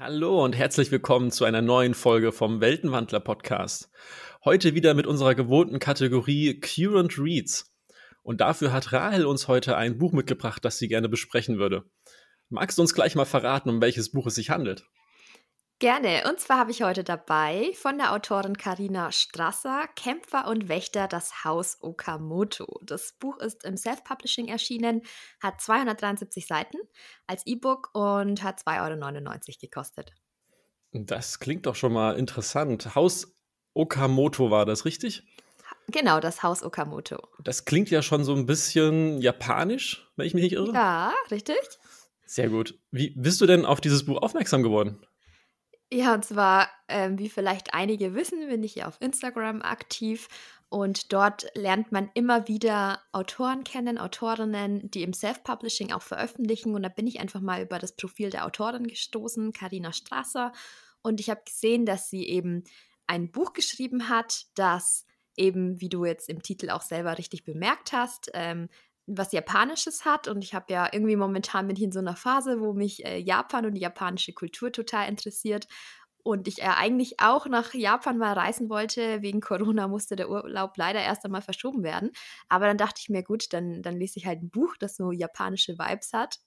Hallo und herzlich willkommen zu einer neuen Folge vom Weltenwandler Podcast. Heute wieder mit unserer gewohnten Kategorie Current Reads. Und dafür hat Rahel uns heute ein Buch mitgebracht, das sie gerne besprechen würde. Magst du uns gleich mal verraten, um welches Buch es sich handelt? Gerne. Und zwar habe ich heute dabei von der Autorin Karina Strasser Kämpfer und Wächter das Haus Okamoto. Das Buch ist im Self-Publishing erschienen, hat 273 Seiten als E-Book und hat 2,99 Euro gekostet. Das klingt doch schon mal interessant. Haus Okamoto war das richtig? Genau, das Haus Okamoto. Das klingt ja schon so ein bisschen japanisch, wenn ich mich nicht irre. Ja, richtig. Sehr gut. Wie bist du denn auf dieses Buch aufmerksam geworden? Ja, und zwar, ähm, wie vielleicht einige wissen, bin ich ja auf Instagram aktiv und dort lernt man immer wieder Autoren kennen, Autorinnen, die im Self-Publishing auch veröffentlichen. Und da bin ich einfach mal über das Profil der Autorin gestoßen, Karina Strasser. Und ich habe gesehen, dass sie eben ein Buch geschrieben hat, das eben, wie du jetzt im Titel auch selber richtig bemerkt hast, ähm, was Japanisches hat. Und ich habe ja irgendwie momentan bin ich in so einer Phase, wo mich äh, Japan und die japanische Kultur total interessiert. Und ich äh, eigentlich auch nach Japan mal reisen wollte. Wegen Corona musste der Urlaub leider erst einmal verschoben werden. Aber dann dachte ich mir, gut, dann, dann lese ich halt ein Buch, das so japanische Vibes hat.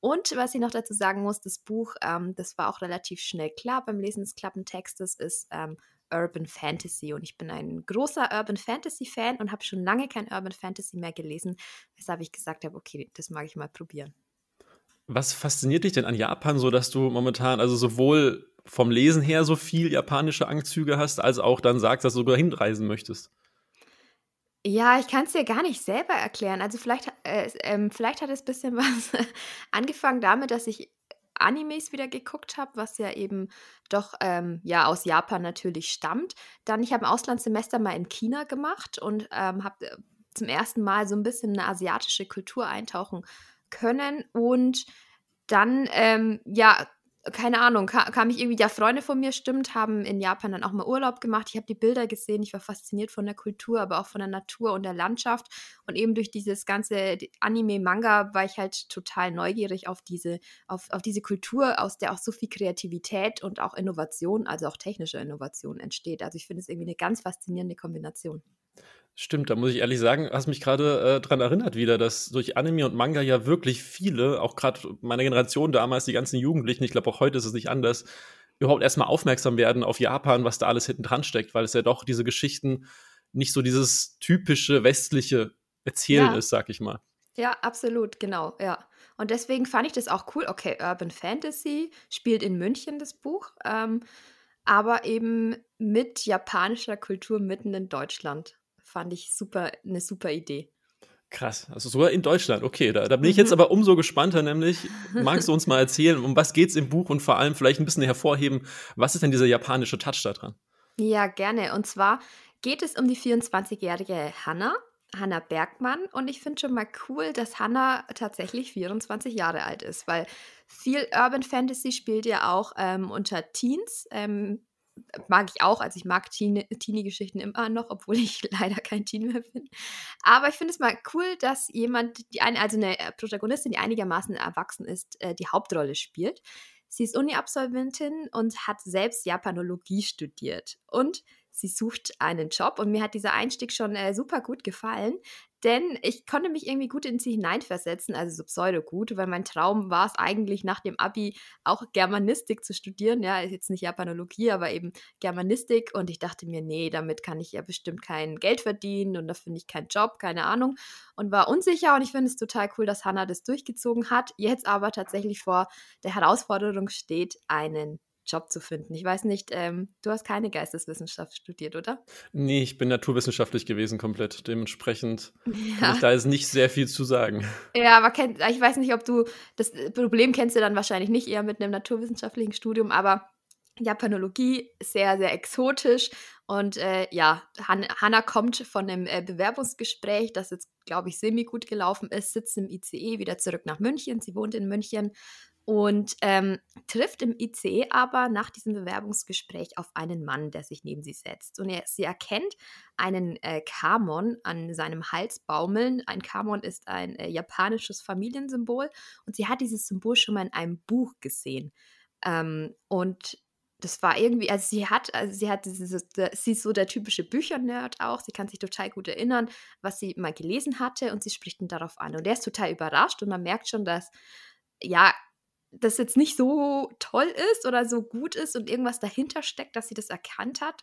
Und was ich noch dazu sagen muss, das Buch, ähm, das war auch relativ schnell klar beim Lesen des Klappentextes, ist ähm, Urban Fantasy und ich bin ein großer Urban Fantasy Fan und habe schon lange kein Urban Fantasy mehr gelesen, weshalb ich gesagt habe, okay, das mag ich mal probieren. Was fasziniert dich denn an Japan so, dass du momentan also sowohl vom Lesen her so viel japanische Anzüge hast, als auch dann sagst, dass du sogar hinreisen möchtest? Ja, ich kann es dir gar nicht selber erklären. Also vielleicht, äh, äh, vielleicht hat es ein bisschen was angefangen damit, dass ich Animes wieder geguckt habe, was ja eben doch ähm, ja aus Japan natürlich stammt. Dann, ich habe ein Auslandssemester mal in China gemacht und ähm, habe äh, zum ersten Mal so ein bisschen eine asiatische Kultur eintauchen können und dann ähm, ja keine Ahnung, kam, kam ich irgendwie, ja, Freunde von mir stimmt, haben in Japan dann auch mal Urlaub gemacht. Ich habe die Bilder gesehen, ich war fasziniert von der Kultur, aber auch von der Natur und der Landschaft. Und eben durch dieses ganze Anime-Manga war ich halt total neugierig auf diese, auf, auf diese Kultur, aus der auch so viel Kreativität und auch Innovation, also auch technische Innovation entsteht. Also ich finde es irgendwie eine ganz faszinierende Kombination. Stimmt, da muss ich ehrlich sagen, hast mich gerade äh, dran erinnert wieder, dass durch Anime und Manga ja wirklich viele, auch gerade meiner Generation damals, die ganzen Jugendlichen, ich glaube auch heute ist es nicht anders, überhaupt erstmal aufmerksam werden auf Japan, was da alles hinten dran steckt, weil es ja doch diese Geschichten nicht so dieses typische westliche Erzählen ja. ist, sag ich mal. Ja, absolut, genau, ja. Und deswegen fand ich das auch cool. Okay, Urban Fantasy spielt in München das Buch, ähm, aber eben mit japanischer Kultur mitten in Deutschland fand ich super, eine super Idee. Krass, also sogar in Deutschland. Okay, da, da bin ich jetzt mhm. aber umso gespannter, nämlich, magst du uns mal erzählen, um was geht es im Buch und vor allem vielleicht ein bisschen hervorheben, was ist denn dieser japanische Touch da dran? Ja, gerne. Und zwar geht es um die 24-jährige Hanna, Hanna Bergmann. Und ich finde schon mal cool, dass Hanna tatsächlich 24 Jahre alt ist, weil viel Urban Fantasy spielt ja auch ähm, unter Teens. Ähm, mag ich auch. Also ich mag Teenie-Geschichten immer noch, obwohl ich leider kein Teen mehr bin. Aber ich finde es mal cool, dass jemand, die eine, also eine äh, Protagonistin, die einigermaßen erwachsen ist, äh, die Hauptrolle spielt. Sie ist Uni-Absolventin und hat selbst Japanologie studiert. Und sie sucht einen Job und mir hat dieser Einstieg schon äh, super gut gefallen, denn ich konnte mich irgendwie gut in sie hineinversetzen, also so pseudo gut, weil mein Traum war es eigentlich nach dem Abi auch Germanistik zu studieren, ja, jetzt nicht Japanologie, aber eben Germanistik. Und ich dachte mir, nee, damit kann ich ja bestimmt kein Geld verdienen und da finde ich keinen Job, keine Ahnung. Und war unsicher und ich finde es total cool, dass Hannah das durchgezogen hat, jetzt aber tatsächlich vor der Herausforderung steht, einen Job zu finden. Ich weiß nicht, ähm, du hast keine Geisteswissenschaft studiert, oder? Nee, ich bin naturwissenschaftlich gewesen komplett. Dementsprechend ja. kann ich da jetzt nicht sehr viel zu sagen. Ja, aber kenn, ich weiß nicht, ob du, das Problem kennst du dann wahrscheinlich nicht eher mit einem naturwissenschaftlichen Studium, aber Japanologie sehr, sehr exotisch. Und äh, ja, Han Hanna kommt von einem äh, Bewerbungsgespräch, das jetzt, glaube ich, semi gut gelaufen ist, sitzt im ICE wieder zurück nach München. Sie wohnt in München und ähm, trifft im IC aber nach diesem Bewerbungsgespräch auf einen Mann, der sich neben sie setzt. Und er, sie erkennt einen äh, Kamon an seinem Hals baumeln. Ein Kamon ist ein äh, japanisches Familiensymbol und sie hat dieses Symbol schon mal in einem Buch gesehen. Ähm, und das war irgendwie, also sie hat, also sie hat dieses, sie ist so der typische Büchernerd auch. Sie kann sich total gut erinnern, was sie mal gelesen hatte und sie spricht ihn darauf an. Und er ist total überrascht und man merkt schon, dass ja, das jetzt nicht so toll ist oder so gut ist und irgendwas dahinter steckt, dass sie das erkannt hat.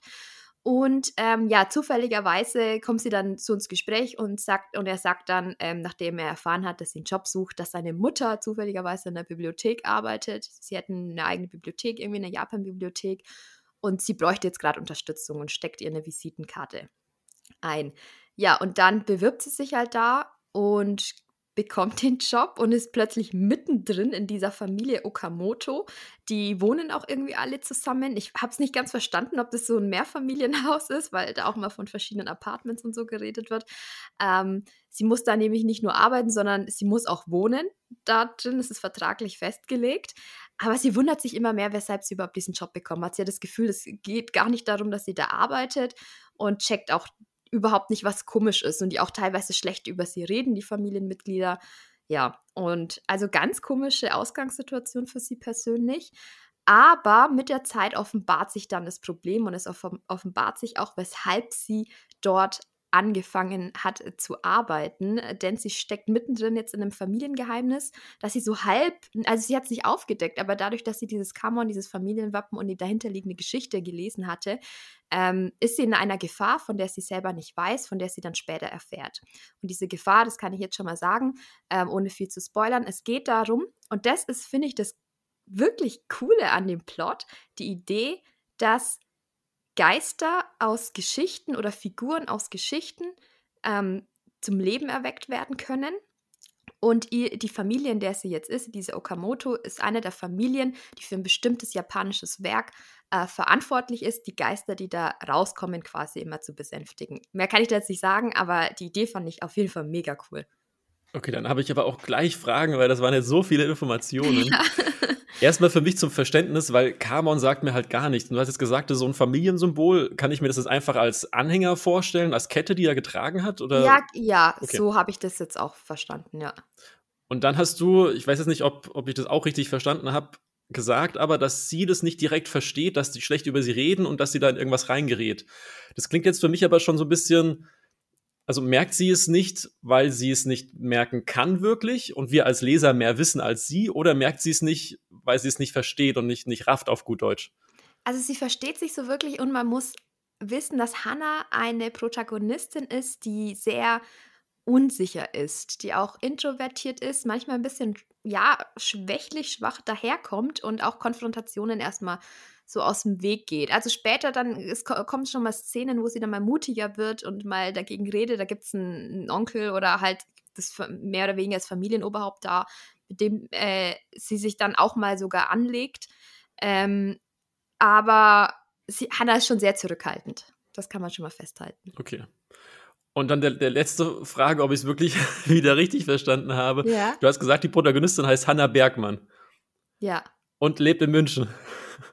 Und ähm, ja, zufälligerweise kommt sie dann zu uns Gespräch und sagt, und er sagt dann, ähm, nachdem er erfahren hat, dass sie einen Job sucht, dass seine Mutter zufälligerweise in der Bibliothek arbeitet. Sie hätten eine eigene Bibliothek, irgendwie eine Japan-Bibliothek. Und sie bräuchte jetzt gerade Unterstützung und steckt ihr eine Visitenkarte ein. Ja, und dann bewirbt sie sich halt da und bekommt den Job und ist plötzlich mittendrin in dieser Familie Okamoto. Die wohnen auch irgendwie alle zusammen. Ich habe es nicht ganz verstanden, ob das so ein Mehrfamilienhaus ist, weil da auch mal von verschiedenen Apartments und so geredet wird. Ähm, sie muss da nämlich nicht nur arbeiten, sondern sie muss auch wohnen. Da drin ist es vertraglich festgelegt. Aber sie wundert sich immer mehr, weshalb sie überhaupt diesen Job bekommen hat. Sie hat das Gefühl, es geht gar nicht darum, dass sie da arbeitet und checkt auch überhaupt nicht, was komisch ist und die auch teilweise schlecht über sie reden, die Familienmitglieder. Ja, und also ganz komische Ausgangssituation für sie persönlich. Aber mit der Zeit offenbart sich dann das Problem und es offenbart sich auch, weshalb sie dort angefangen hat äh, zu arbeiten, äh, denn sie steckt mittendrin jetzt in einem Familiengeheimnis, dass sie so halb, also sie hat es nicht aufgedeckt, aber dadurch, dass sie dieses Kammern, dieses Familienwappen und die dahinterliegende Geschichte gelesen hatte, ähm, ist sie in einer Gefahr, von der sie selber nicht weiß, von der sie dann später erfährt. Und diese Gefahr, das kann ich jetzt schon mal sagen, ähm, ohne viel zu spoilern, es geht darum, und das ist, finde ich, das wirklich Coole an dem Plot, die Idee, dass Geister aus Geschichten oder Figuren aus Geschichten ähm, zum Leben erweckt werden können. Und die Familie, in der sie jetzt ist, diese Okamoto, ist eine der Familien, die für ein bestimmtes japanisches Werk äh, verantwortlich ist, die Geister, die da rauskommen, quasi immer zu besänftigen. Mehr kann ich da jetzt nicht sagen, aber die Idee fand ich auf jeden Fall mega cool. Okay, dann habe ich aber auch gleich Fragen, weil das waren jetzt so viele Informationen. Ja. Erstmal für mich zum Verständnis, weil Kamon sagt mir halt gar nichts. Du hast jetzt gesagt, so ein Familiensymbol, kann ich mir das jetzt einfach als Anhänger vorstellen, als Kette, die er getragen hat? Oder? Ja, ja okay. so habe ich das jetzt auch verstanden, ja. Und dann hast du, ich weiß jetzt nicht, ob, ob ich das auch richtig verstanden habe, gesagt, aber dass sie das nicht direkt versteht, dass die schlecht über sie reden und dass sie da in irgendwas reingerät. Das klingt jetzt für mich aber schon so ein bisschen also merkt sie es nicht, weil sie es nicht merken kann wirklich und wir als Leser mehr wissen als sie oder merkt sie es nicht, weil sie es nicht versteht und nicht, nicht rafft auf gut Deutsch? Also sie versteht sich so wirklich und man muss wissen, dass Hannah eine Protagonistin ist, die sehr unsicher ist, die auch introvertiert ist, manchmal ein bisschen, ja, schwächlich, schwach daherkommt und auch Konfrontationen erstmal so aus dem Weg geht. Also später dann, es kommen schon mal Szenen, wo sie dann mal mutiger wird und mal dagegen redet. Da gibt es einen, einen, Onkel oder halt das mehr oder weniger als Familienoberhaupt da, mit dem äh, sie sich dann auch mal sogar anlegt. Ähm, aber sie, Hannah ist schon sehr zurückhaltend. Das kann man schon mal festhalten. Okay. Und dann der, der letzte Frage, ob ich es wirklich wieder richtig verstanden habe. Ja. Du hast gesagt, die Protagonistin heißt Hannah Bergmann. Ja. Und lebt in München.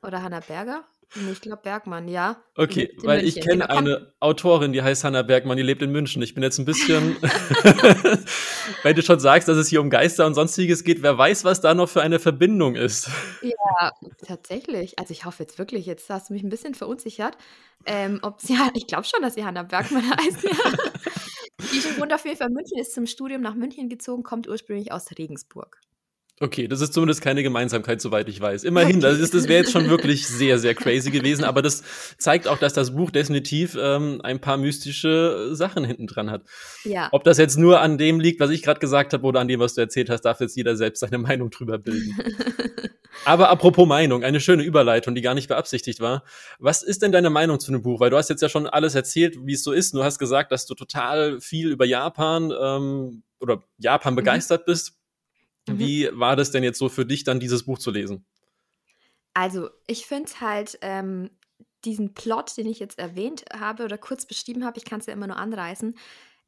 Oder Hannah Berger? Nee, ich glaube Bergmann, ja. Okay, weil München. ich kenne eine Autorin, die heißt Hannah Bergmann, die lebt in München. Ich bin jetzt ein bisschen, weil du schon sagst, dass es hier um Geister und sonstiges geht, wer weiß, was da noch für eine Verbindung ist. Ja, tatsächlich. Also ich hoffe jetzt wirklich, jetzt hast du mich ein bisschen verunsichert, ähm, ob sie, ich glaube schon, dass sie Hannah Bergmann heißt. Ja. Die wohnt auf jeden Fall in München, ist zum Studium nach München gezogen, kommt ursprünglich aus Regensburg. Okay, das ist zumindest keine Gemeinsamkeit, soweit ich weiß. Immerhin, das, das wäre jetzt schon wirklich sehr, sehr crazy gewesen, aber das zeigt auch, dass das Buch definitiv ähm, ein paar mystische Sachen hinten dran hat. Ja. Ob das jetzt nur an dem liegt, was ich gerade gesagt habe, oder an dem, was du erzählt hast, darf jetzt jeder selbst seine Meinung drüber bilden. aber apropos Meinung, eine schöne Überleitung, die gar nicht beabsichtigt war. Was ist denn deine Meinung zu dem Buch? Weil du hast jetzt ja schon alles erzählt, wie es so ist. Du hast gesagt, dass du total viel über Japan ähm, oder Japan mhm. begeistert bist. Mhm. Wie war das denn jetzt so für dich, dann dieses Buch zu lesen? Also, ich finde halt ähm, diesen Plot, den ich jetzt erwähnt habe oder kurz beschrieben habe, ich kann es ja immer nur anreißen.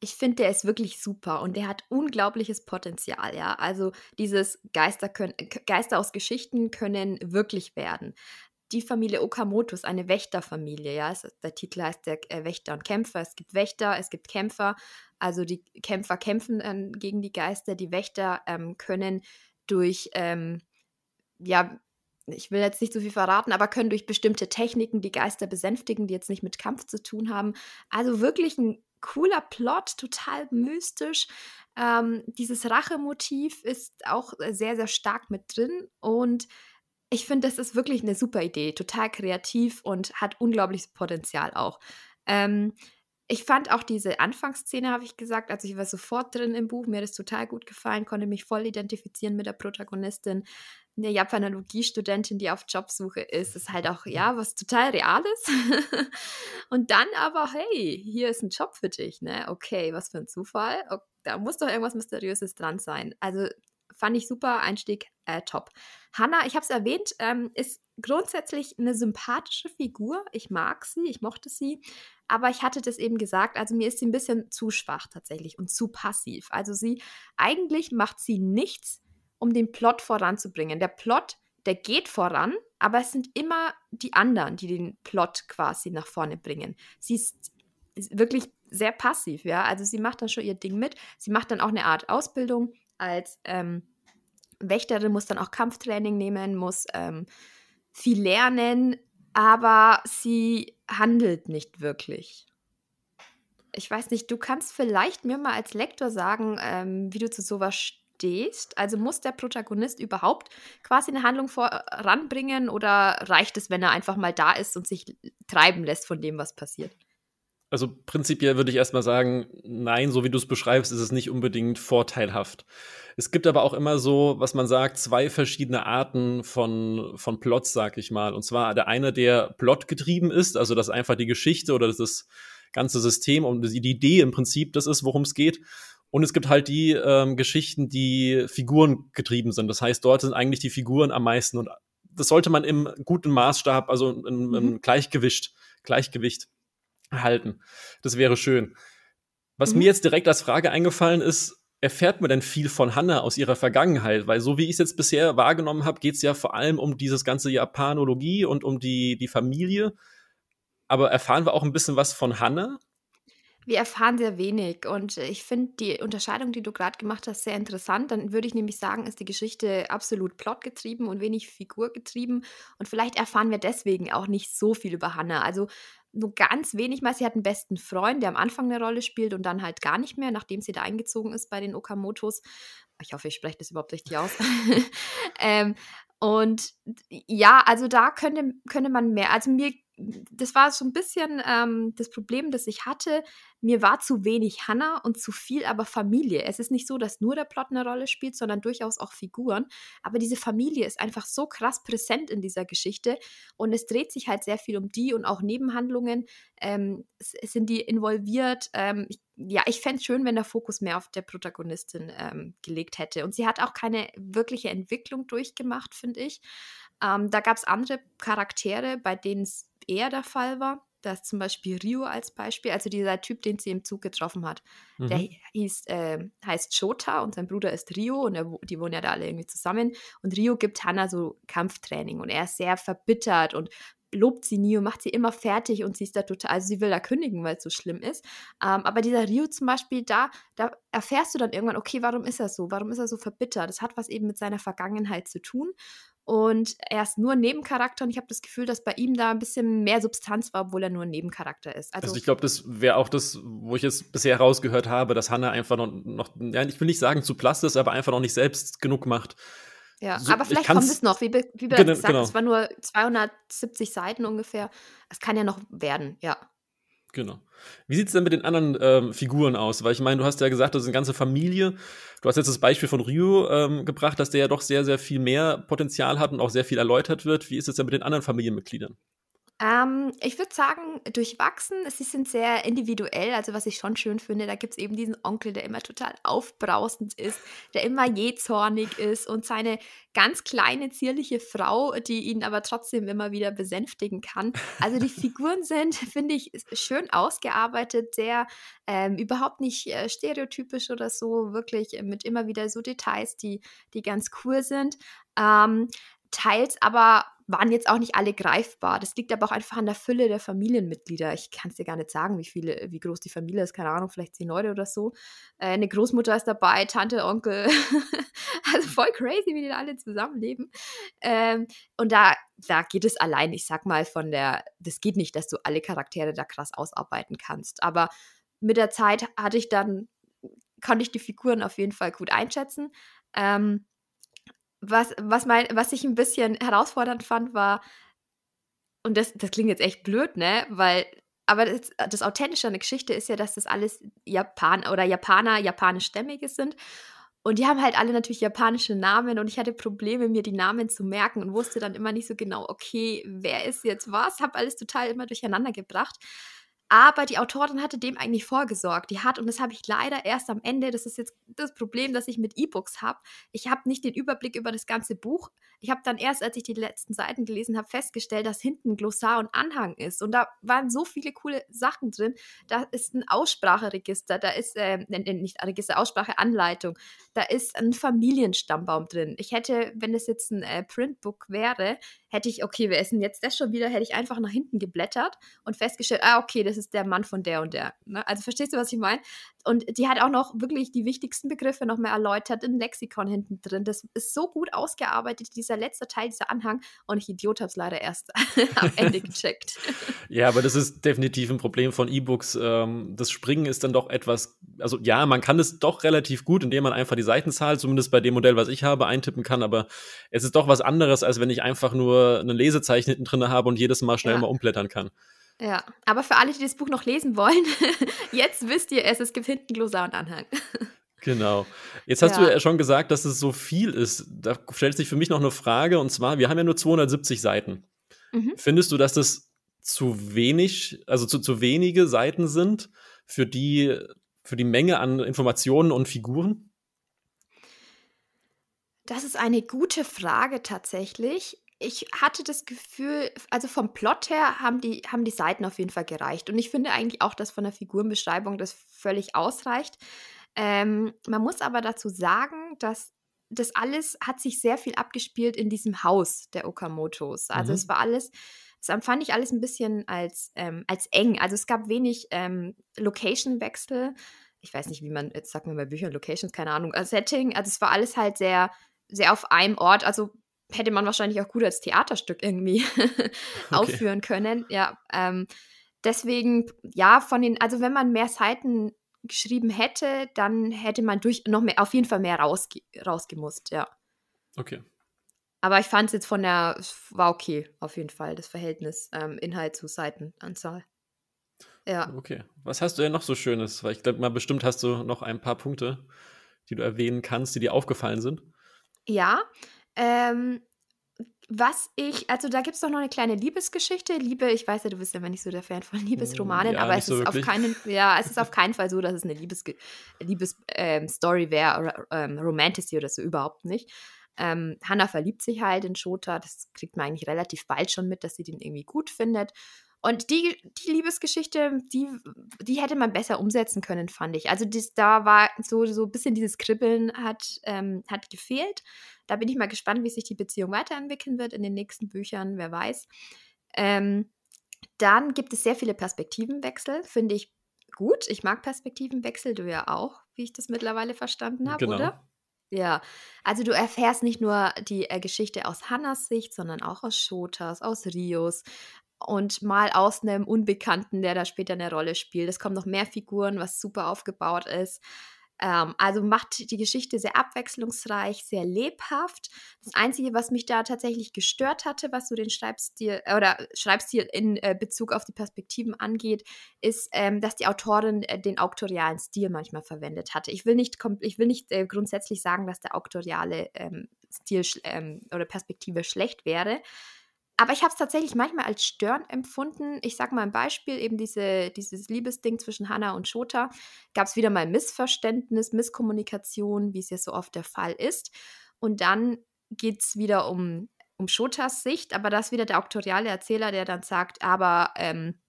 Ich finde, der ist wirklich super und der hat unglaubliches Potenzial, ja. Also dieses Geister, können, Geister aus Geschichten können wirklich werden. Die Familie Okamoto ist eine Wächterfamilie, ja. Der Titel heißt der äh, Wächter und Kämpfer. Es gibt Wächter, es gibt Kämpfer also die Kämpfer kämpfen ähm, gegen die Geister, die Wächter ähm, können durch, ähm, ja, ich will jetzt nicht so viel verraten, aber können durch bestimmte Techniken die Geister besänftigen, die jetzt nicht mit Kampf zu tun haben. Also wirklich ein cooler Plot, total mystisch. Ähm, dieses Rachemotiv ist auch sehr, sehr stark mit drin und ich finde, das ist wirklich eine super Idee, total kreativ und hat unglaubliches Potenzial auch. Ähm, ich fand auch diese Anfangsszene, habe ich gesagt, also ich war sofort drin im Buch, mir hat es total gut gefallen, konnte mich voll identifizieren mit der Protagonistin. Eine Japanologie-Studentin, die auf Jobsuche ist, ist halt auch, ja, was total Reales. und dann aber, hey, hier ist ein Job für dich, ne? Okay, was für ein Zufall. Da muss doch irgendwas Mysteriöses dran sein. Also fand ich super, Einstieg äh, top. Hannah, ich habe es erwähnt, ähm, ist grundsätzlich eine sympathische Figur. Ich mag sie, ich mochte sie. Aber ich hatte das eben gesagt, also mir ist sie ein bisschen zu schwach tatsächlich und zu passiv. Also sie, eigentlich macht sie nichts, um den Plot voranzubringen. Der Plot, der geht voran, aber es sind immer die anderen, die den Plot quasi nach vorne bringen. Sie ist wirklich sehr passiv, ja. Also sie macht dann schon ihr Ding mit. Sie macht dann auch eine Art Ausbildung als ähm, Wächterin, muss dann auch Kampftraining nehmen, muss ähm, viel lernen, aber sie handelt nicht wirklich. Ich weiß nicht, du kannst vielleicht mir mal als Lektor sagen, ähm, wie du zu sowas stehst. Also muss der Protagonist überhaupt quasi eine Handlung voranbringen oder reicht es, wenn er einfach mal da ist und sich treiben lässt von dem, was passiert? Also prinzipiell würde ich erstmal sagen, nein, so wie du es beschreibst, ist es nicht unbedingt vorteilhaft. Es gibt aber auch immer so, was man sagt, zwei verschiedene Arten von, von Plots, sag ich mal. Und zwar der eine, der plotgetrieben ist, also dass einfach die Geschichte oder das ganze System und die Idee im Prinzip das ist, worum es geht. Und es gibt halt die ähm, Geschichten, die Figuren getrieben sind. Das heißt, dort sind eigentlich die Figuren am meisten. Und das sollte man im guten Maßstab, also im, im mhm. Gleichgewicht, Gleichgewicht halten. Das wäre schön. Was mhm. mir jetzt direkt als Frage eingefallen ist, erfährt man denn viel von Hannah aus ihrer Vergangenheit? Weil so wie ich es jetzt bisher wahrgenommen habe, geht es ja vor allem um dieses ganze Japanologie und um die, die Familie. Aber erfahren wir auch ein bisschen was von Hannah? Wir erfahren sehr wenig und ich finde die Unterscheidung, die du gerade gemacht hast, sehr interessant. Dann würde ich nämlich sagen, ist die Geschichte absolut plotgetrieben und wenig figurgetrieben und vielleicht erfahren wir deswegen auch nicht so viel über Hannah. Also nur ganz wenig mal. Sie hat einen besten Freund, der am Anfang eine Rolle spielt und dann halt gar nicht mehr, nachdem sie da eingezogen ist bei den Okamotos. Ich hoffe, ich spreche das überhaupt richtig aus. ähm, und ja, also da könnte, könnte man mehr. Also mir das war so ein bisschen ähm, das Problem, das ich hatte. Mir war zu wenig Hannah und zu viel aber Familie. Es ist nicht so, dass nur der Plot eine Rolle spielt, sondern durchaus auch Figuren. Aber diese Familie ist einfach so krass präsent in dieser Geschichte und es dreht sich halt sehr viel um die und auch Nebenhandlungen ähm, sind die involviert. Ähm, ich, ja, ich fände es schön, wenn der Fokus mehr auf der Protagonistin ähm, gelegt hätte. Und sie hat auch keine wirkliche Entwicklung durchgemacht, finde ich. Ähm, da gab es andere Charaktere, bei denen es eher der Fall war. Da ist zum Beispiel Rio als Beispiel, also dieser Typ, den sie im Zug getroffen hat. Mhm. Der hieß, äh, heißt Shota und sein Bruder ist Rio und er, die wohnen ja da alle irgendwie zusammen. Und Rio gibt Hannah so Kampftraining und er ist sehr verbittert und lobt sie nie und macht sie immer fertig und sie ist da total, also sie will da kündigen, weil es so schlimm ist. Ähm, aber dieser Rio zum Beispiel, da, da erfährst du dann irgendwann, okay, warum ist er so? Warum ist er so verbittert? Das hat was eben mit seiner Vergangenheit zu tun. Und er ist nur ein Nebencharakter und ich habe das Gefühl, dass bei ihm da ein bisschen mehr Substanz war, obwohl er nur ein Nebencharakter ist. Also, also ich glaube, das wäre auch das, wo ich jetzt bisher rausgehört habe, dass Hannah einfach noch, noch, ja, ich will nicht sagen zu platt ist, aber einfach noch nicht selbst genug macht. Ja, so, aber vielleicht kommt es noch, wie, wie bereits gesagt, genau. es war nur 270 Seiten ungefähr. Es kann ja noch werden, ja. Genau. Wie sieht es denn mit den anderen ähm, Figuren aus? Weil ich meine, du hast ja gesagt, das ist eine ganze Familie. Du hast jetzt das Beispiel von Ryu ähm, gebracht, dass der ja doch sehr, sehr viel mehr Potenzial hat und auch sehr viel erläutert wird. Wie ist es denn mit den anderen Familienmitgliedern? Ähm, ich würde sagen, durchwachsen. Sie sind sehr individuell, also was ich schon schön finde. Da gibt es eben diesen Onkel, der immer total aufbrausend ist, der immer jähzornig ist und seine ganz kleine, zierliche Frau, die ihn aber trotzdem immer wieder besänftigen kann. Also die Figuren sind, finde ich, schön ausgearbeitet, sehr ähm, überhaupt nicht äh, stereotypisch oder so, wirklich mit immer wieder so Details, die, die ganz cool sind. Ähm, teils aber waren jetzt auch nicht alle greifbar. Das liegt aber auch einfach an der Fülle der Familienmitglieder. Ich kann es dir gar nicht sagen, wie viele, wie groß die Familie ist, keine Ahnung, vielleicht zehn Leute oder so. Äh, eine Großmutter ist dabei, Tante, Onkel. also voll crazy, wie die da alle zusammenleben. Ähm, und da, da geht es allein, ich sag mal, von der, das geht nicht, dass du alle Charaktere da krass ausarbeiten kannst. Aber mit der Zeit hatte ich dann, konnte ich die Figuren auf jeden Fall gut einschätzen. Ähm, was, was, mein, was ich ein bisschen herausfordernd fand, war, und das, das klingt jetzt echt blöd, ne? Weil, aber das, das Authentische an der Geschichte ist ja, dass das alles Japan oder Japaner, japanischstämmige sind. Und die haben halt alle natürlich japanische Namen und ich hatte Probleme, mir die Namen zu merken und wusste dann immer nicht so genau, okay, wer ist jetzt was? Habe alles total immer durcheinander gebracht. Aber die Autorin hatte dem eigentlich vorgesorgt. Die hat, und das habe ich leider erst am Ende, das ist jetzt das Problem, das ich mit E-Books habe. Ich habe nicht den Überblick über das ganze Buch. Ich habe dann erst, als ich die letzten Seiten gelesen habe, festgestellt, dass hinten Glossar und Anhang ist. Und da waren so viele coole Sachen drin. Da ist ein Ausspracheregister, da ist, äh, nicht Register, Ausspracheanleitung, da ist ein Familienstammbaum drin. Ich hätte, wenn es jetzt ein äh, Printbook wäre, hätte ich, okay, wer ist denn jetzt das schon wieder? Hätte ich einfach nach hinten geblättert und festgestellt, ah, okay, das ist der Mann von der und der. Ne? Also verstehst du, was ich meine? Und die hat auch noch wirklich die wichtigsten Begriffe noch mehr erläutert, ein Lexikon hinten drin. Das ist so gut ausgearbeitet, dieser letzte Teil, dieser Anhang. Und ich Idiot habe es leider erst am Ende gecheckt. ja, aber das ist definitiv ein Problem von E-Books. Ähm, das Springen ist dann doch etwas, also ja, man kann es doch relativ gut, indem man einfach die Seitenzahl, zumindest bei dem Modell, was ich habe, eintippen kann. Aber es ist doch was anderes, als wenn ich einfach nur ein Lesezeichen hinten drin habe und jedes Mal schnell ja. mal umblättern kann. Ja, aber für alle, die das Buch noch lesen wollen, jetzt wisst ihr es, es gibt hinten Glossar und Anhang. Genau. Jetzt hast ja. du ja schon gesagt, dass es so viel ist. Da stellt sich für mich noch eine Frage, und zwar, wir haben ja nur 270 Seiten. Mhm. Findest du, dass das zu wenig, also zu, zu wenige Seiten sind für die, für die Menge an Informationen und Figuren? Das ist eine gute Frage tatsächlich ich hatte das Gefühl, also vom Plot her haben die, haben die Seiten auf jeden Fall gereicht. Und ich finde eigentlich auch, dass von der Figurenbeschreibung das völlig ausreicht. Ähm, man muss aber dazu sagen, dass das alles hat sich sehr viel abgespielt in diesem Haus der Okamotos. Also mhm. es war alles, das empfand ich alles ein bisschen als, ähm, als eng. Also es gab wenig ähm, Location-Wechsel. Ich weiß nicht, wie man, jetzt sagt man bei Büchern Locations, keine Ahnung, äh, Setting. Also es war alles halt sehr, sehr auf einem Ort. Also hätte man wahrscheinlich auch gut als Theaterstück irgendwie okay. aufführen können. Ja, ähm, deswegen, ja, von den, also wenn man mehr Seiten geschrieben hätte, dann hätte man durch noch mehr, auf jeden Fall mehr rausge rausgemusst, ja. Okay. Aber ich fand es jetzt von der, war okay, auf jeden Fall, das Verhältnis ähm, Inhalt zu Seitenanzahl. Ja. Okay. Was hast du denn noch so Schönes? Weil ich glaube mal, bestimmt hast du noch ein paar Punkte, die du erwähnen kannst, die dir aufgefallen sind. Ja, ähm, was ich, also da gibt es doch noch eine kleine Liebesgeschichte. Liebe, ich weiß ja, du bist ja immer nicht so der Fan von Liebesromanen, ja, aber es so ist auf keinen, ja, es ist auf keinen Fall so, dass es eine Liebesstory Liebes, ähm, wäre oder ähm, Romantasy oder so überhaupt nicht. Ähm, Hannah verliebt sich halt in Shota, das kriegt man eigentlich relativ bald schon mit, dass sie den irgendwie gut findet. Und die, die Liebesgeschichte, die, die hätte man besser umsetzen können, fand ich. Also das, da war so, so ein bisschen dieses Kribbeln hat, ähm, hat gefehlt. Da bin ich mal gespannt, wie sich die Beziehung weiterentwickeln wird in den nächsten Büchern, wer weiß. Ähm, dann gibt es sehr viele Perspektivenwechsel, finde ich gut. Ich mag Perspektivenwechsel, du ja auch, wie ich das mittlerweile verstanden habe, genau. oder? Ja, also du erfährst nicht nur die äh, Geschichte aus Hannas Sicht, sondern auch aus Shotas, aus Rios, und mal aus einem Unbekannten, der da später eine Rolle spielt. Es kommen noch mehr Figuren, was super aufgebaut ist. Ähm, also macht die Geschichte sehr abwechslungsreich, sehr lebhaft. Das Einzige, was mich da tatsächlich gestört hatte, was so den Schreibstil äh, oder Schreibstil in äh, Bezug auf die Perspektiven angeht, ist, ähm, dass die Autorin äh, den auktorialen Stil manchmal verwendet hatte. Ich will nicht, ich will nicht äh, grundsätzlich sagen, dass der auktoriale ähm, Stil ähm, oder Perspektive schlecht wäre. Aber ich habe es tatsächlich manchmal als störend empfunden. Ich sage mal ein Beispiel, eben diese, dieses Liebesding zwischen Hannah und Shota. Gab es wieder mal Missverständnis, Misskommunikation, wie es ja so oft der Fall ist. Und dann geht es wieder um, um Shotas Sicht, aber das ist wieder der auktoriale Erzähler, der dann sagt, aber ähm,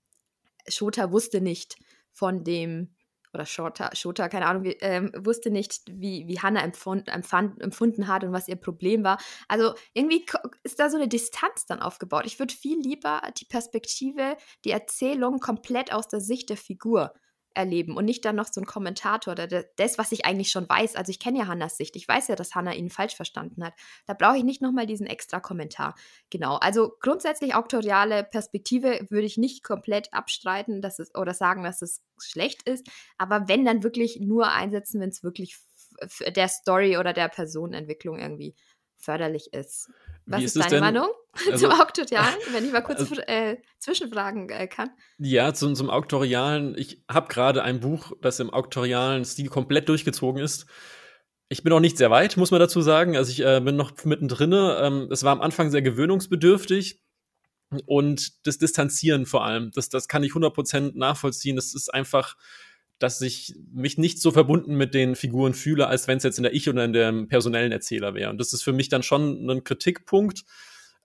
Shota wusste nicht von dem oder Shota, Shota keine Ahnung, ähm, wusste nicht, wie, wie Hannah empfund, empfand, empfunden hat und was ihr Problem war. Also irgendwie ist da so eine Distanz dann aufgebaut. Ich würde viel lieber die Perspektive, die Erzählung komplett aus der Sicht der Figur erleben und nicht dann noch so ein Kommentator oder das, was ich eigentlich schon weiß. Also ich kenne ja Hannas Sicht. Ich weiß ja, dass Hannah ihn falsch verstanden hat. Da brauche ich nicht nochmal diesen extra Kommentar. Genau. Also grundsätzlich auktoriale Perspektive würde ich nicht komplett abstreiten, dass es oder sagen, dass es schlecht ist. Aber wenn dann wirklich nur einsetzen, wenn es wirklich der Story oder der Personenentwicklung irgendwie förderlich ist. Was ist, ist deine denn? Meinung also, zum Auktorialen, wenn ich mal kurz also, äh, zwischenfragen äh, kann? Ja, zum, zum Auktorialen. Ich habe gerade ein Buch, das im auktorialen Stil komplett durchgezogen ist. Ich bin auch nicht sehr weit, muss man dazu sagen. Also ich äh, bin noch mittendrin. Ähm, es war am Anfang sehr gewöhnungsbedürftig und das Distanzieren vor allem. Das, das kann ich 100% nachvollziehen. Das ist einfach dass ich mich nicht so verbunden mit den Figuren fühle, als wenn es jetzt in der Ich- oder in dem personellen Erzähler wäre. Und das ist für mich dann schon ein Kritikpunkt.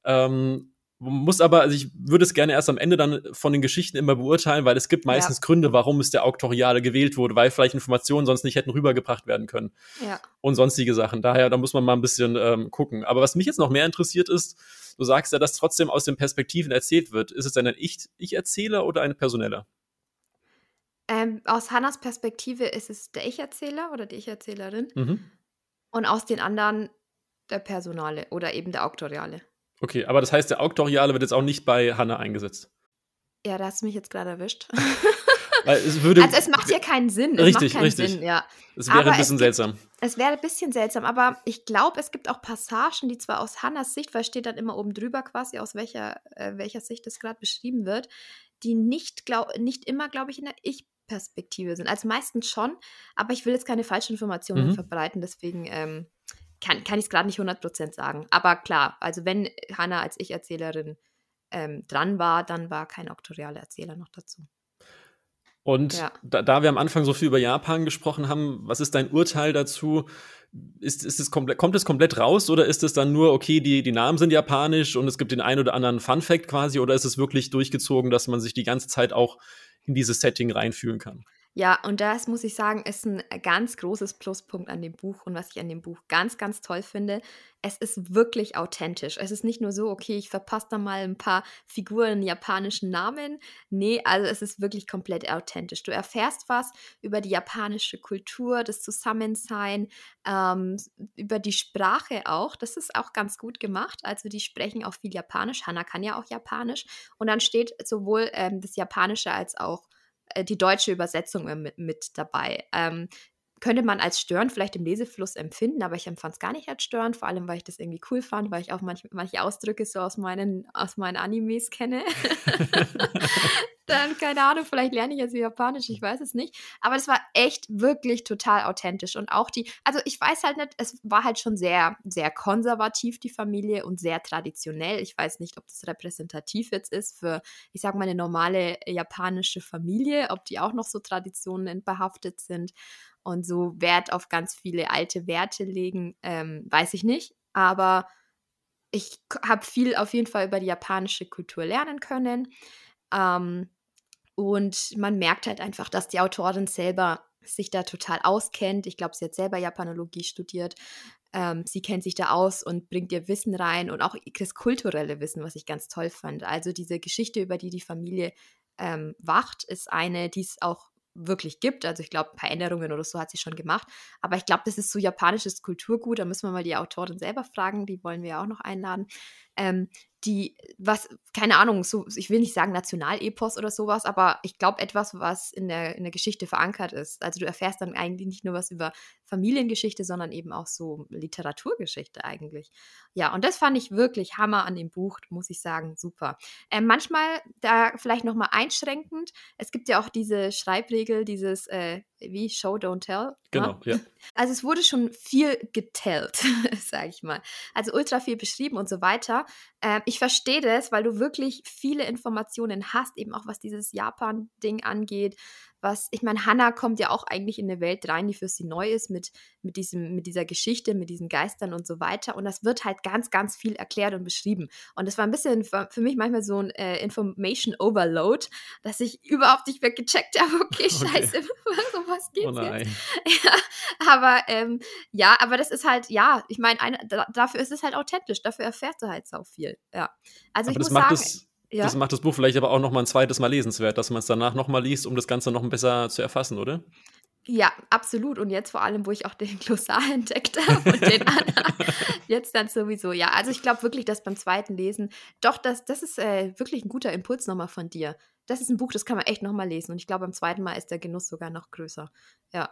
Ähm, muss aber, also ich würde es gerne erst am Ende dann von den Geschichten immer beurteilen, weil es gibt meistens ja. Gründe, warum es der Auktoriale gewählt wurde, weil vielleicht Informationen sonst nicht hätten rübergebracht werden können. Ja. Und sonstige Sachen. Daher, da muss man mal ein bisschen ähm, gucken. Aber was mich jetzt noch mehr interessiert ist, du sagst ja, dass trotzdem aus den Perspektiven erzählt wird. Ist es denn ein Ich-Erzähler oder ein personeller? Ähm, aus Hannas Perspektive ist es der Ich-Erzähler oder die Ich-Erzählerin. Mhm. Und aus den anderen der Personale oder eben der Auktoriale. Okay, aber das heißt, der Auktoriale wird jetzt auch nicht bei Hannah eingesetzt. Ja, da hast du mich jetzt gerade erwischt. es würde, also es macht ja keinen Sinn. Es richtig, richtig. Sinn, ja. Es wäre aber ein bisschen es gibt, seltsam. Es wäre ein bisschen seltsam, aber ich glaube, es gibt auch Passagen, die zwar aus Hannas Sicht, weil steht dann immer oben drüber quasi, aus welcher, äh, welcher Sicht das gerade beschrieben wird, die nicht, glaub, nicht immer, glaube ich, in der Ich- Perspektive sind. Also meistens schon, aber ich will jetzt keine falschen Informationen mhm. verbreiten, deswegen ähm, kann, kann ich es gerade nicht 100% sagen. Aber klar, also wenn Hannah als Ich-Erzählerin ähm, dran war, dann war kein auktorialer Erzähler noch dazu. Und ja. da, da, wir am Anfang so viel über Japan gesprochen haben, was ist dein Urteil dazu? Ist, ist es komplett, kommt es komplett raus oder ist es dann nur, okay, die, die Namen sind japanisch und es gibt den einen oder anderen Fun-Fact quasi oder ist es wirklich durchgezogen, dass man sich die ganze Zeit auch in dieses Setting reinfühlen kann. Ja, und das muss ich sagen, ist ein ganz großes Pluspunkt an dem Buch und was ich an dem Buch ganz, ganz toll finde. Es ist wirklich authentisch. Es ist nicht nur so, okay, ich verpasse da mal ein paar Figuren japanischen Namen. Nee, also es ist wirklich komplett authentisch. Du erfährst was über die japanische Kultur, das Zusammensein, ähm, über die Sprache auch. Das ist auch ganz gut gemacht. Also die sprechen auch viel Japanisch. Hannah kann ja auch Japanisch. Und dann steht sowohl ähm, das Japanische als auch äh, die deutsche Übersetzung mit, mit dabei. Ähm, könnte man als störend vielleicht im Lesefluss empfinden, aber ich empfand es gar nicht als störend, vor allem weil ich das irgendwie cool fand, weil ich auch manch, manche Ausdrücke so aus meinen, aus meinen Animes kenne. Dann, keine Ahnung, vielleicht lerne ich jetzt Japanisch, ich weiß es nicht. Aber es war echt wirklich total authentisch. Und auch die, also ich weiß halt nicht, es war halt schon sehr, sehr konservativ, die Familie, und sehr traditionell. Ich weiß nicht, ob das repräsentativ jetzt ist für, ich sag mal, eine normale japanische Familie, ob die auch noch so Traditionen behaftet sind und so Wert auf ganz viele alte Werte legen, ähm, weiß ich nicht. Aber ich habe viel auf jeden Fall über die japanische Kultur lernen können. Ähm, und man merkt halt einfach, dass die Autorin selber sich da total auskennt. Ich glaube, sie hat selber Japanologie studiert. Ähm, sie kennt sich da aus und bringt ihr Wissen rein und auch das kulturelle Wissen, was ich ganz toll fand. Also diese Geschichte, über die die Familie ähm, wacht, ist eine, die es auch wirklich gibt. Also ich glaube, ein paar Änderungen oder so hat sie schon gemacht. Aber ich glaube, das ist so japanisches Kulturgut. Da müssen wir mal die Autorin selber fragen. Die wollen wir ja auch noch einladen. Ähm, die, was, keine Ahnung, so, ich will nicht sagen Nationalepos oder sowas, aber ich glaube etwas, was in der, in der Geschichte verankert ist. Also du erfährst dann eigentlich nicht nur was über Familiengeschichte, sondern eben auch so Literaturgeschichte eigentlich. Ja, und das fand ich wirklich Hammer an dem Buch, muss ich sagen, super. Ähm, manchmal, da vielleicht nochmal einschränkend, es gibt ja auch diese Schreibregel, dieses, äh, wie Show, Don't Tell. Ne? Genau, ja. Also es wurde schon viel getellt, sage ich mal. Also ultra viel beschrieben und so weiter. Ähm, ich verstehe das, weil du wirklich viele Informationen hast, eben auch was dieses Japan-Ding angeht, was, ich meine, Hannah kommt ja auch eigentlich in eine Welt rein, die für sie neu ist, mit, mit, diesem, mit dieser Geschichte, mit diesen Geistern und so weiter. Und das wird halt ganz, ganz viel erklärt und beschrieben. Und das war ein bisschen für mich manchmal so ein äh, Information Overload, dass ich überhaupt nicht mehr gecheckt habe, okay, scheiße, okay. um was geht's oh jetzt? Ja, aber ähm, ja, aber das ist halt, ja, ich meine, dafür ist es halt authentisch, dafür erfährst du halt so viel. Ja. Also aber ich muss sagen. Ja. Das macht das Buch vielleicht aber auch noch mal ein zweites Mal lesenswert, dass man es danach noch mal liest, um das Ganze noch besser zu erfassen, oder? Ja, absolut. Und jetzt vor allem, wo ich auch den Glossar entdeckt habe und den Anna, jetzt dann sowieso. Ja, also ich glaube wirklich, dass beim zweiten Lesen, doch, das, das ist äh, wirklich ein guter Impuls nochmal von dir. Das ist ein Buch, das kann man echt nochmal lesen. Und ich glaube, beim zweiten Mal ist der Genuss sogar noch größer. Ja.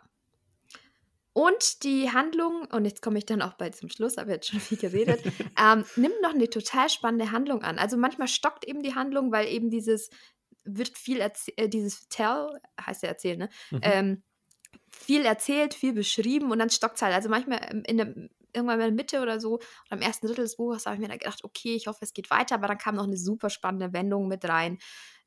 Und die Handlung, und jetzt komme ich dann auch bald zum Schluss, habe jetzt schon viel geredet, ähm, nimmt noch eine total spannende Handlung an. Also manchmal stockt eben die Handlung, weil eben dieses wird viel äh, dieses Tell, heißt ja erzählen, ne? Mhm. Ähm, viel erzählt, viel beschrieben und dann stockt es halt. Also manchmal in der, irgendwann in der Mitte oder so, oder am ersten Drittel des Buches habe ich mir dann gedacht, okay, ich hoffe, es geht weiter, aber dann kam noch eine super spannende Wendung mit rein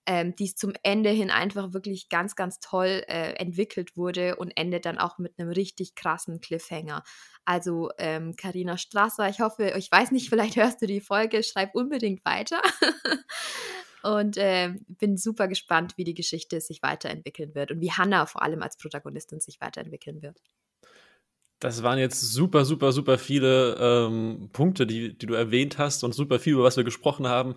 ähm, die es zum Ende hin einfach wirklich ganz, ganz toll äh, entwickelt wurde und endet dann auch mit einem richtig krassen Cliffhanger. Also Karina ähm, Strasser, ich hoffe, ich weiß nicht, vielleicht hörst du die Folge, schreib unbedingt weiter. und äh, bin super gespannt, wie die Geschichte sich weiterentwickeln wird und wie Hannah vor allem als Protagonistin sich weiterentwickeln wird. Das waren jetzt super, super, super viele ähm, Punkte, die, die du erwähnt hast und super viel, über was wir gesprochen haben.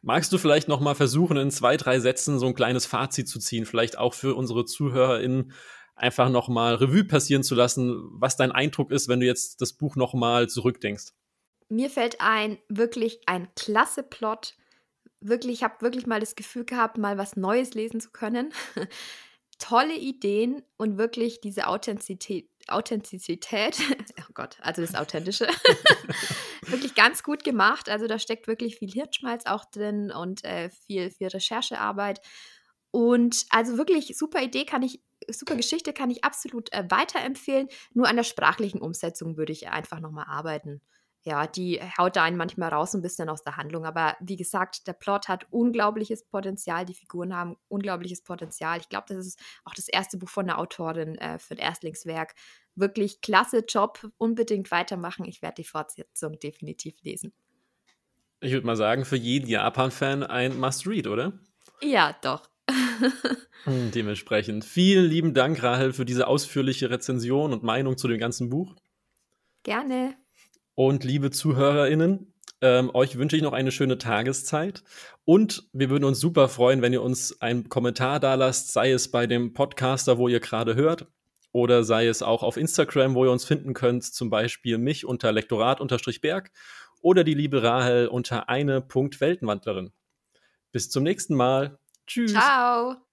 Magst du vielleicht noch mal versuchen, in zwei, drei Sätzen so ein kleines Fazit zu ziehen, vielleicht auch für unsere ZuhörerInnen einfach noch mal Revue passieren zu lassen, was dein Eindruck ist, wenn du jetzt das Buch noch mal zurückdenkst? Mir fällt ein, wirklich ein klasse Plot. Wirklich, ich habe wirklich mal das Gefühl gehabt, mal was Neues lesen zu können. Tolle Ideen und wirklich diese Authentizität, Authentizität, oh Gott, also das Authentische, wirklich ganz gut gemacht. Also da steckt wirklich viel Hirnschmalz auch drin und äh, viel, viel Recherchearbeit. Und also wirklich super Idee kann ich, super Geschichte kann ich absolut äh, weiterempfehlen. Nur an der sprachlichen Umsetzung würde ich einfach nochmal arbeiten ja, die haut da einen manchmal raus ein bisschen aus der Handlung. Aber wie gesagt, der Plot hat unglaubliches Potenzial, die Figuren haben unglaubliches Potenzial. Ich glaube, das ist auch das erste Buch von der Autorin äh, für ein Erstlingswerk. Wirklich klasse Job, unbedingt weitermachen. Ich werde die Fortsetzung definitiv lesen. Ich würde mal sagen, für jeden Japan-Fan ein Must-Read, oder? Ja, doch. Hm, dementsprechend vielen lieben Dank, Rahel, für diese ausführliche Rezension und Meinung zu dem ganzen Buch. Gerne. Und liebe ZuhörerInnen, ähm, euch wünsche ich noch eine schöne Tageszeit. Und wir würden uns super freuen, wenn ihr uns einen Kommentar da lasst, sei es bei dem Podcaster, wo ihr gerade hört, oder sei es auch auf Instagram, wo ihr uns finden könnt, zum Beispiel mich unter Lektorat-Berg oder die liebe Rahel unter eine Punkt Weltenwandlerin. Bis zum nächsten Mal. Tschüss. Ciao.